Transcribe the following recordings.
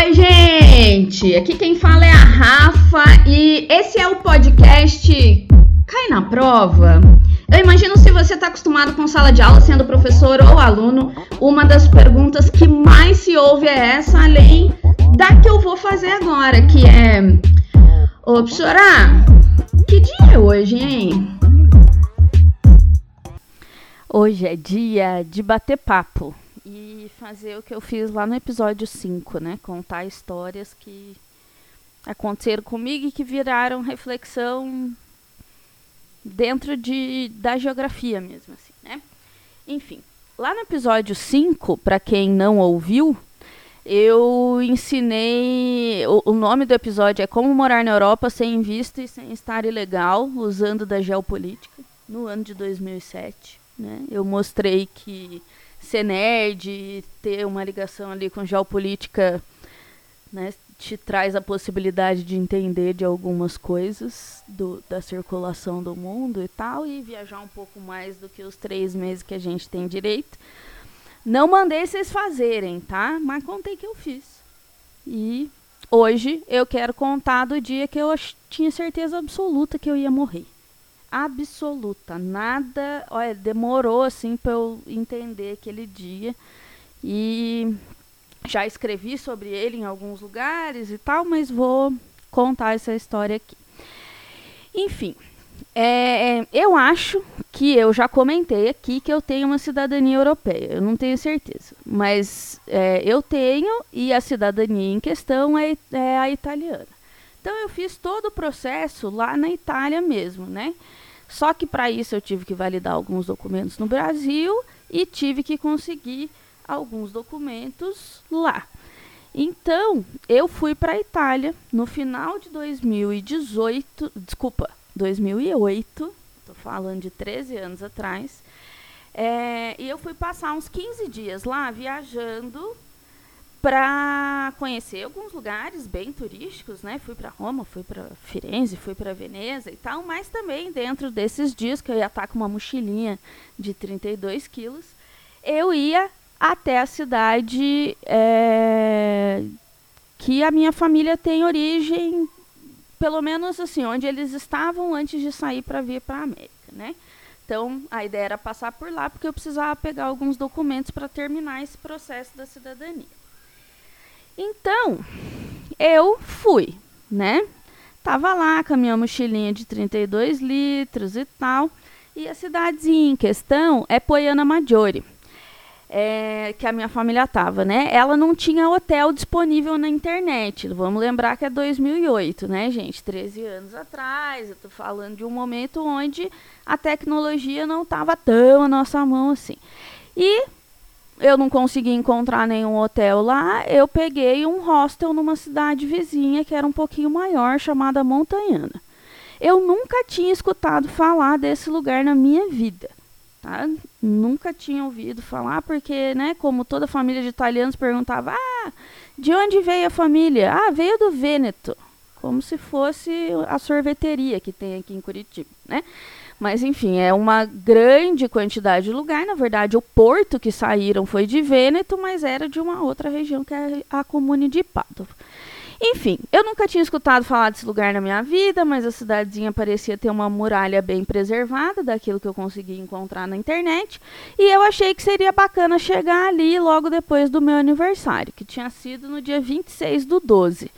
Oi, gente! Aqui quem fala é a Rafa e esse é o podcast Cai na Prova. Eu imagino se você está acostumado com sala de aula, sendo professor ou aluno, uma das perguntas que mais se ouve é essa, além da que eu vou fazer agora, que é: Ô, professora, que dia é hoje, hein? Hoje é dia de bater papo e fazer o que eu fiz lá no episódio 5, né? Contar histórias que aconteceram comigo e que viraram reflexão dentro de, da geografia mesmo, assim, né? Enfim, lá no episódio 5, para quem não ouviu, eu ensinei. O, o, nome do episódio é Como Morar na Europa Sem Visto e Sem Estar Ilegal, usando da geopolítica, no ano de 2007. Né? Eu mostrei que ser nerd, ter uma ligação ali com geopolítica, né, te traz a possibilidade de entender de algumas coisas do, da circulação do mundo e tal, e viajar um pouco mais do que os três meses que a gente tem direito. Não mandei vocês fazerem, tá? Mas contei que eu fiz. E hoje eu quero contar do dia que eu tinha certeza absoluta que eu ia morrer absoluta. Nada, olha, demorou assim para eu entender aquele dia. E já escrevi sobre ele em alguns lugares e tal, mas vou contar essa história aqui. Enfim, é, eu acho que eu já comentei aqui que eu tenho uma cidadania europeia. Eu não tenho certeza, mas é, eu tenho e a cidadania em questão é, é a italiana. Então eu fiz todo o processo lá na Itália mesmo, né? Só que para isso eu tive que validar alguns documentos no Brasil e tive que conseguir alguns documentos lá. Então, eu fui para a Itália no final de 2018, desculpa, 2008, estou falando de 13 anos atrás, é, e eu fui passar uns 15 dias lá viajando para conhecer alguns lugares bem turísticos, né? Fui para Roma, fui para Firenze, fui para Veneza e tal, mas também dentro desses dias que eu ia estar com uma mochilinha de 32 quilos, eu ia até a cidade é, que a minha família tem origem, pelo menos assim, onde eles estavam antes de sair para vir para a América, né? Então, a ideia era passar por lá porque eu precisava pegar alguns documentos para terminar esse processo da cidadania. Então, eu fui, né? Tava lá com a minha mochilinha de 32 litros e tal. E a cidadezinha em questão é Poiana Maggiore. É, que a minha família tava, né? Ela não tinha hotel disponível na internet. Vamos lembrar que é 2008, né, gente? 13 anos atrás. Eu tô falando de um momento onde a tecnologia não estava tão à nossa mão assim. E eu não consegui encontrar nenhum hotel lá, eu peguei um hostel numa cidade vizinha que era um pouquinho maior, chamada Montanhana. Eu nunca tinha escutado falar desse lugar na minha vida. Tá? Nunca tinha ouvido falar, porque, né, como toda família de italianos perguntava, ah, de onde veio a família? Ah, veio do Vêneto. Como se fosse a sorveteria que tem aqui em Curitiba, né? Mas enfim, é uma grande quantidade de lugar. Na verdade, o porto que saíram foi de Vêneto, mas era de uma outra região que é a comune de Padova. Enfim, eu nunca tinha escutado falar desse lugar na minha vida, mas a cidadezinha parecia ter uma muralha bem preservada daquilo que eu consegui encontrar na internet. E eu achei que seria bacana chegar ali logo depois do meu aniversário, que tinha sido no dia 26 do 12.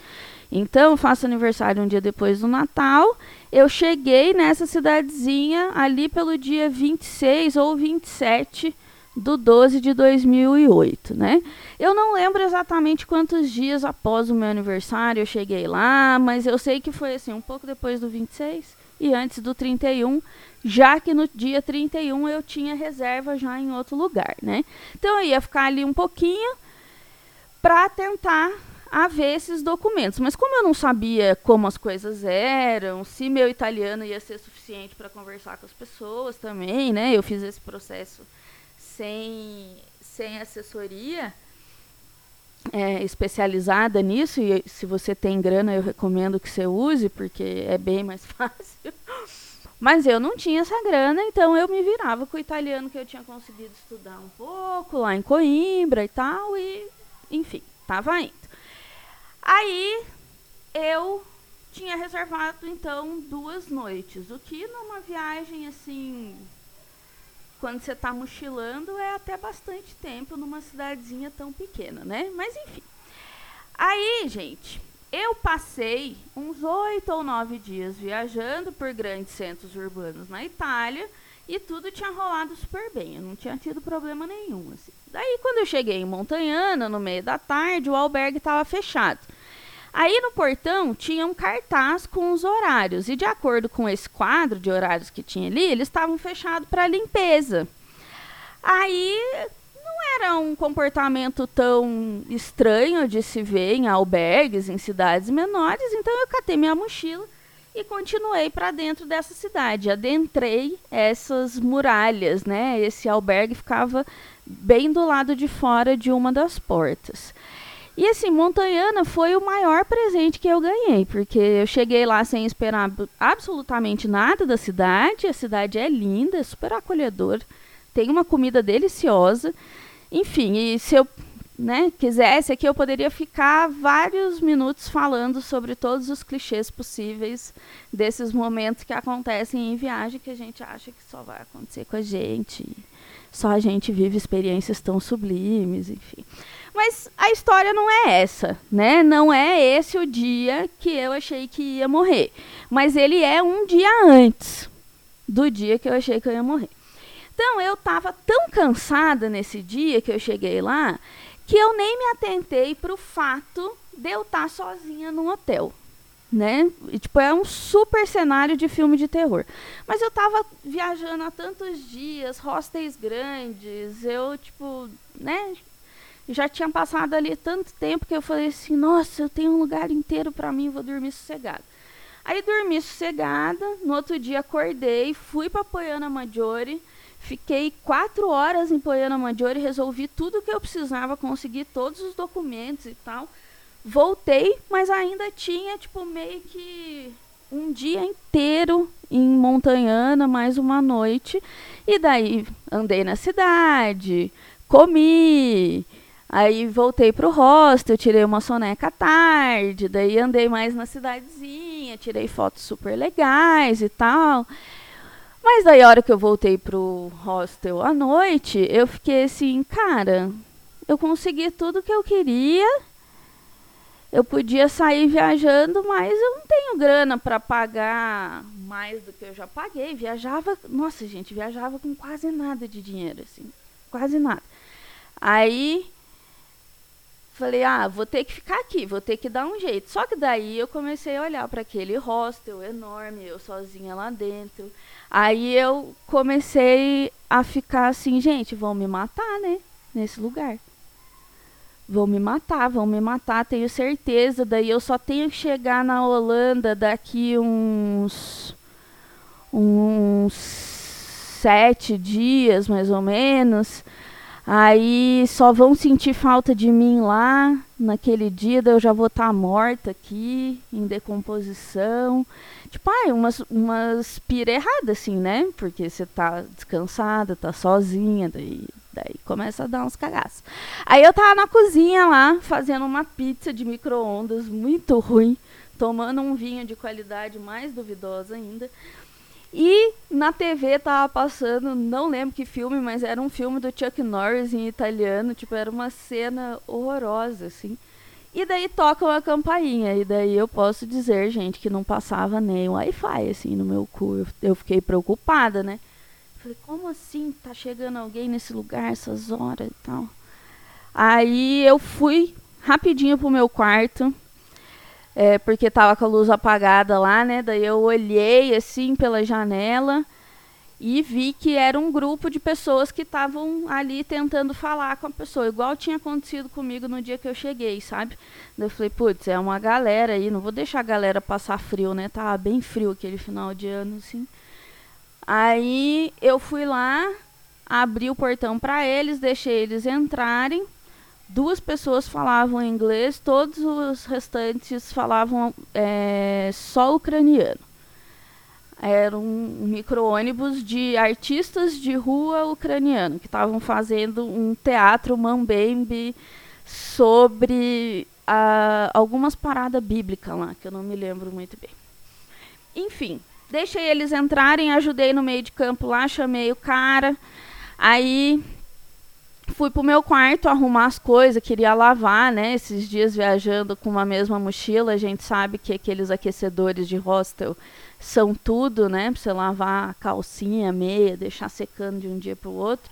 Então, eu faço aniversário um dia depois do Natal. Eu cheguei nessa cidadezinha ali pelo dia 26 ou 27 do 12 de 2008, né? Eu não lembro exatamente quantos dias após o meu aniversário eu cheguei lá, mas eu sei que foi assim, um pouco depois do 26 e antes do 31, já que no dia 31 eu tinha reserva já em outro lugar, né? Então eu ia ficar ali um pouquinho para tentar a ver esses documentos. Mas como eu não sabia como as coisas eram, se meu italiano ia ser suficiente para conversar com as pessoas também, né? Eu fiz esse processo sem, sem assessoria é, especializada nisso. E se você tem grana, eu recomendo que você use, porque é bem mais fácil. Mas eu não tinha essa grana, então eu me virava com o italiano que eu tinha conseguido estudar um pouco lá em Coimbra e tal, e enfim, tava indo. Aí eu tinha reservado então duas noites, o que numa viagem assim, quando você está mochilando, é até bastante tempo numa cidadezinha tão pequena, né? Mas enfim. Aí, gente, eu passei uns oito ou nove dias viajando por grandes centros urbanos na Itália e tudo tinha rolado super bem, eu não tinha tido problema nenhum. Assim. Daí, quando eu cheguei em Montanhana, no meio da tarde, o albergue estava fechado. Aí no portão tinha um cartaz com os horários, e de acordo com esse quadro de horários que tinha ali, eles estavam fechados para limpeza. Aí não era um comportamento tão estranho de se ver em albergues, em cidades menores, então eu catei minha mochila e continuei para dentro dessa cidade. Adentrei essas muralhas, né? Esse albergue ficava bem do lado de fora de uma das portas. E assim, Montanhana foi o maior presente que eu ganhei, porque eu cheguei lá sem esperar absolutamente nada da cidade. A cidade é linda, é super acolhedora, tem uma comida deliciosa. Enfim, e se eu né, quisesse aqui, eu poderia ficar vários minutos falando sobre todos os clichês possíveis desses momentos que acontecem em viagem que a gente acha que só vai acontecer com a gente. Só a gente vive experiências tão sublimes, enfim. Mas a história não é essa, né? Não é esse o dia que eu achei que ia morrer. Mas ele é um dia antes do dia que eu achei que eu ia morrer. Então eu estava tão cansada nesse dia que eu cheguei lá que eu nem me atentei para o fato de eu estar tá sozinha num hotel. Né? E, tipo, é um super cenário de filme de terror. Mas eu tava viajando há tantos dias, hostels grandes, eu, tipo, né, já tinha passado ali tanto tempo que eu falei assim, nossa, eu tenho um lugar inteiro para mim, vou dormir sossegada. Aí dormi sossegada, no outro dia acordei, fui para Poiana Maggiore, fiquei quatro horas em Poiana Maggiore, resolvi tudo o que eu precisava, consegui todos os documentos e tal. Voltei, mas ainda tinha, tipo, meio que um dia inteiro em Montanhana, mais uma noite. E daí andei na cidade, comi, Aí voltei pro hostel, tirei uma soneca à tarde, daí andei mais na cidadezinha, tirei fotos super legais e tal. Mas daí a hora que eu voltei pro hostel à noite, eu fiquei assim, cara, eu consegui tudo que eu queria. Eu podia sair viajando, mas eu não tenho grana para pagar mais do que eu já paguei. Viajava, nossa, gente, viajava com quase nada de dinheiro assim, quase nada. Aí Falei, ah, vou ter que ficar aqui, vou ter que dar um jeito. Só que daí eu comecei a olhar para aquele hostel enorme, eu sozinha lá dentro. Aí eu comecei a ficar assim, gente, vão me matar, né? Nesse lugar. Vão me matar, vão me matar, tenho certeza. Daí eu só tenho que chegar na Holanda daqui uns. uns sete dias, mais ou menos. Aí só vão sentir falta de mim lá naquele dia, eu já vou estar tá morta aqui, em decomposição. Tipo, ai, umas, umas pira errada, assim, né? Porque você tá descansada, tá sozinha, daí, daí começa a dar uns cagaços. Aí eu tava na cozinha lá, fazendo uma pizza de micro-ondas muito ruim, tomando um vinho de qualidade mais duvidosa ainda. E na TV tava passando, não lembro que filme, mas era um filme do Chuck Norris em italiano, tipo, era uma cena horrorosa, assim. E daí toca uma campainha, e daí eu posso dizer, gente, que não passava nem Wi-Fi, assim, no meu cu. Eu, eu fiquei preocupada, né? Falei, como assim? Tá chegando alguém nesse lugar essas horas e tal? Aí eu fui rapidinho pro meu quarto, é, porque tava com a luz apagada lá, né? Daí eu olhei assim pela janela e vi que era um grupo de pessoas que estavam ali tentando falar com a pessoa, igual tinha acontecido comigo no dia que eu cheguei, sabe? Daí eu falei, putz, é uma galera aí, não vou deixar a galera passar frio, né? Tava bem frio aquele final de ano, assim. Aí eu fui lá, abri o portão para eles, deixei eles entrarem duas pessoas falavam inglês, todos os restantes falavam é, só ucraniano. Era um micro-ônibus de artistas de rua ucraniano que estavam fazendo um teatro mambembe sobre uh, algumas paradas bíblicas lá, que eu não me lembro muito bem. Enfim, deixei eles entrarem, ajudei no meio de campo lá, chamei o cara. Aí fui pro meu quarto arrumar as coisas, queria lavar, né? Esses dias viajando com uma mesma mochila, a gente sabe que aqueles aquecedores de hostel são tudo, né? Pra você lavar a calcinha, a meia, deixar secando de um dia pro outro.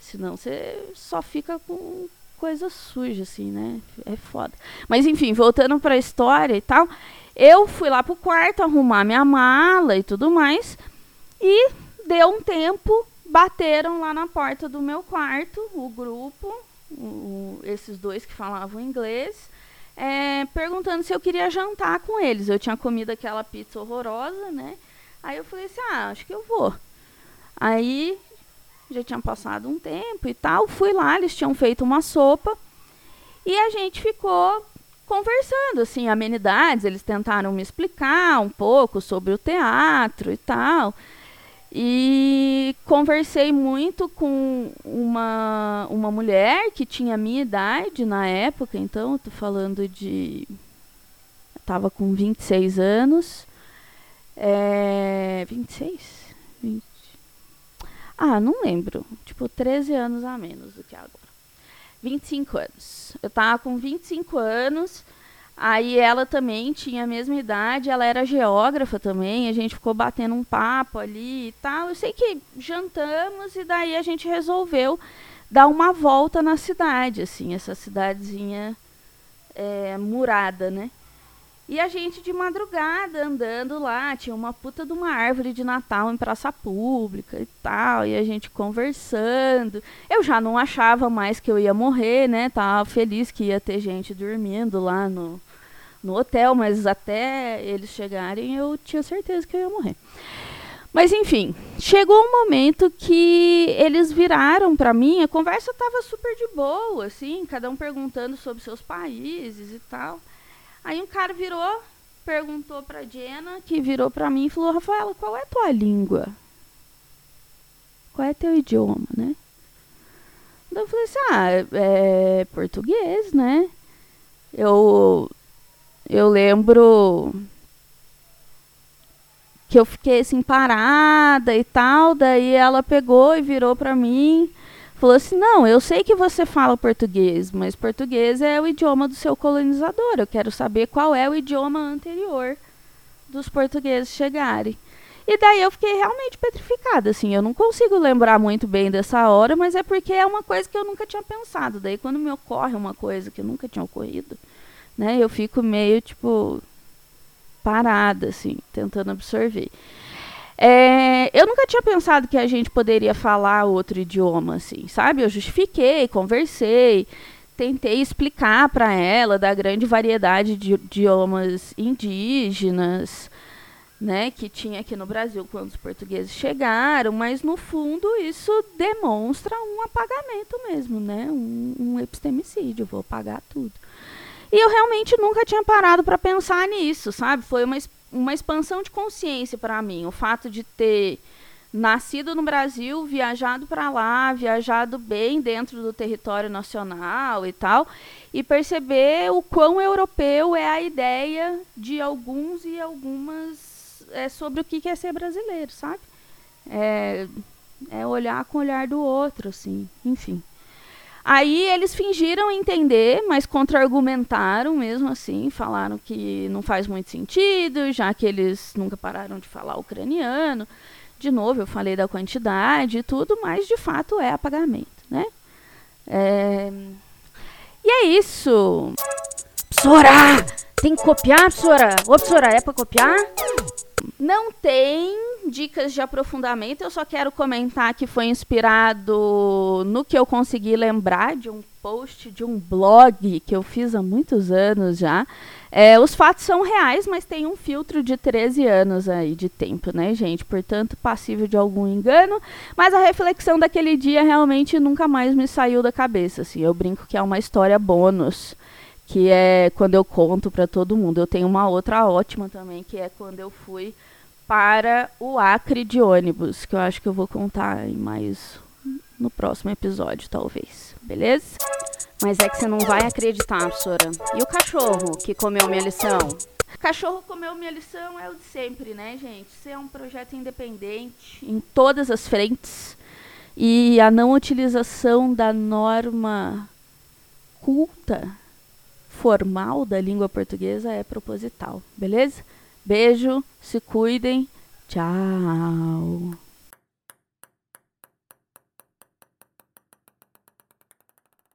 Senão você só fica com coisa suja, assim, né? É foda. Mas enfim, voltando pra história e tal, eu fui lá pro quarto arrumar minha mala e tudo mais. E deu um tempo, bateram lá na porta do meu quarto, o grupo, o, esses dois que falavam inglês, é, perguntando se eu queria jantar com eles. Eu tinha comido aquela pizza horrorosa, né? Aí eu falei assim: ah, acho que eu vou. Aí já tinha passado um tempo e tal. Fui lá, eles tinham feito uma sopa e a gente ficou conversando, assim, amenidades. Eles tentaram me explicar um pouco sobre o teatro e tal. E conversei muito com uma, uma mulher que tinha a minha idade na época, então eu tô falando de. Estava com 26 anos. É, 26? 20. Ah, não lembro. Tipo, 13 anos a menos do que agora. 25 anos. Eu tava com 25 anos Aí ela também tinha a mesma idade, ela era geógrafa também, a gente ficou batendo um papo ali e tal. Eu sei que jantamos e daí a gente resolveu dar uma volta na cidade, assim, essa cidadezinha é, murada, né? E a gente de madrugada andando lá, tinha uma puta de uma árvore de Natal em praça pública e tal, e a gente conversando. Eu já não achava mais que eu ia morrer, né? Tava feliz que ia ter gente dormindo lá no, no hotel, mas até eles chegarem eu tinha certeza que eu ia morrer. Mas enfim, chegou um momento que eles viraram para mim, a conversa estava super de boa, assim, cada um perguntando sobre seus países e tal. Aí um cara virou, perguntou pra Jenna, que virou pra mim e falou: Rafaela, qual é a tua língua? Qual é teu idioma, né? Então eu falei assim: ah, é português, né? Eu, eu lembro que eu fiquei assim parada e tal, daí ela pegou e virou pra mim falou assim: Não, eu sei que você fala português, mas português é o idioma do seu colonizador. Eu quero saber qual é o idioma anterior dos portugueses chegarem. E daí eu fiquei realmente petrificada, assim. Eu não consigo lembrar muito bem dessa hora, mas é porque é uma coisa que eu nunca tinha pensado. Daí quando me ocorre uma coisa que nunca tinha ocorrido, né, eu fico meio tipo parada, assim, tentando absorver. É, eu nunca tinha pensado que a gente poderia falar outro idioma, assim, sabe? Eu justifiquei, conversei, tentei explicar para ela da grande variedade de idiomas indígenas, né, que tinha aqui no Brasil quando os portugueses chegaram, mas no fundo isso demonstra um apagamento mesmo, né, um, um epistemicídio, vou apagar tudo. E eu realmente nunca tinha parado para pensar nisso, sabe? Foi uma uma expansão de consciência para mim. O fato de ter nascido no Brasil, viajado para lá, viajado bem dentro do território nacional e tal, e perceber o quão europeu é a ideia de alguns e algumas é, sobre o que é ser brasileiro, sabe? É, é olhar com o olhar do outro, assim, enfim. Aí eles fingiram entender, mas contra-argumentaram mesmo assim, falaram que não faz muito sentido, já que eles nunca pararam de falar ucraniano. De novo, eu falei da quantidade e tudo, mas de fato é apagamento, né? É... E é isso. Psora! Tem que copiar, Psora? Ô, Psora, é pra copiar? Não tem dicas de aprofundamento, eu só quero comentar que foi inspirado no que eu consegui lembrar de um post de um blog que eu fiz há muitos anos já. É, os fatos são reais, mas tem um filtro de 13 anos aí de tempo, né, gente? Portanto, passível de algum engano. Mas a reflexão daquele dia realmente nunca mais me saiu da cabeça. Assim. Eu brinco que é uma história bônus que é quando eu conto para todo mundo. Eu tenho uma outra ótima também, que é quando eu fui para o Acre de ônibus, que eu acho que eu vou contar mais no próximo episódio, talvez. Beleza? Mas é que você não vai acreditar, professora. E o cachorro que comeu minha lição? Cachorro comeu minha lição é o de sempre, né, gente? Isso é um projeto independente em todas as frentes. E a não utilização da norma culta formal da língua portuguesa é proposital, beleza? Beijo, se cuidem. Tchau.